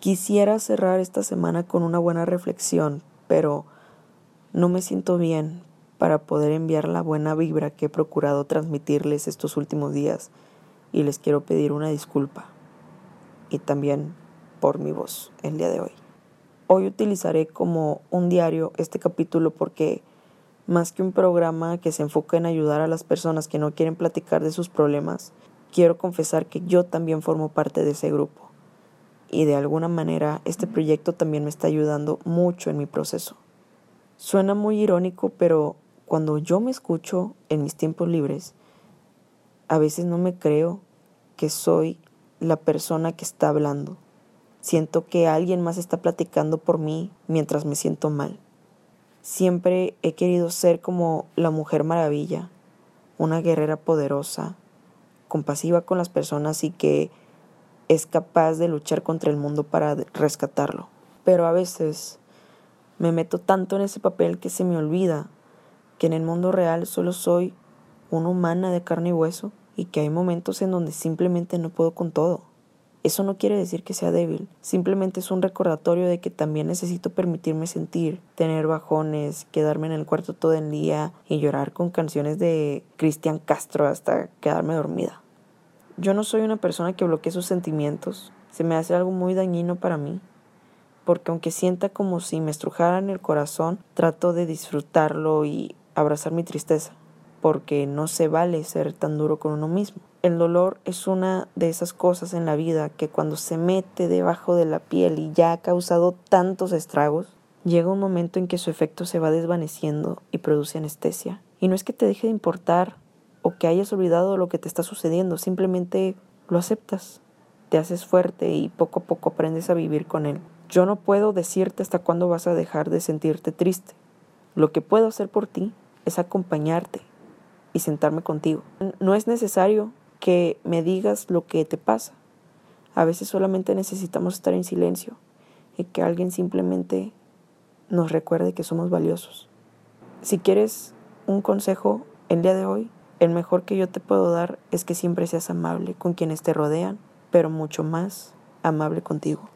Quisiera cerrar esta semana con una buena reflexión, pero no me siento bien para poder enviar la buena vibra que he procurado transmitirles estos últimos días y les quiero pedir una disculpa y también por mi voz el día de hoy. Hoy utilizaré como un diario este capítulo porque más que un programa que se enfoca en ayudar a las personas que no quieren platicar de sus problemas, quiero confesar que yo también formo parte de ese grupo y de alguna manera este proyecto también me está ayudando mucho en mi proceso. Suena muy irónico, pero cuando yo me escucho en mis tiempos libres, a veces no me creo que soy la persona que está hablando. Siento que alguien más está platicando por mí mientras me siento mal. Siempre he querido ser como la mujer maravilla, una guerrera poderosa, compasiva con las personas y que es capaz de luchar contra el mundo para rescatarlo. Pero a veces me meto tanto en ese papel que se me olvida que en el mundo real solo soy una humana de carne y hueso y que hay momentos en donde simplemente no puedo con todo. Eso no quiere decir que sea débil, simplemente es un recordatorio de que también necesito permitirme sentir, tener bajones, quedarme en el cuarto todo el día y llorar con canciones de Cristian Castro hasta quedarme dormida. Yo no soy una persona que bloquee sus sentimientos, se me hace algo muy dañino para mí, porque aunque sienta como si me estrujaran el corazón, trato de disfrutarlo y abrazar mi tristeza porque no se vale ser tan duro con uno mismo. El dolor es una de esas cosas en la vida que cuando se mete debajo de la piel y ya ha causado tantos estragos, llega un momento en que su efecto se va desvaneciendo y produce anestesia. Y no es que te deje de importar o que hayas olvidado lo que te está sucediendo, simplemente lo aceptas, te haces fuerte y poco a poco aprendes a vivir con él. Yo no puedo decirte hasta cuándo vas a dejar de sentirte triste. Lo que puedo hacer por ti es acompañarte, y sentarme contigo. No es necesario que me digas lo que te pasa. A veces solamente necesitamos estar en silencio y que alguien simplemente nos recuerde que somos valiosos. Si quieres un consejo el día de hoy, el mejor que yo te puedo dar es que siempre seas amable con quienes te rodean, pero mucho más amable contigo.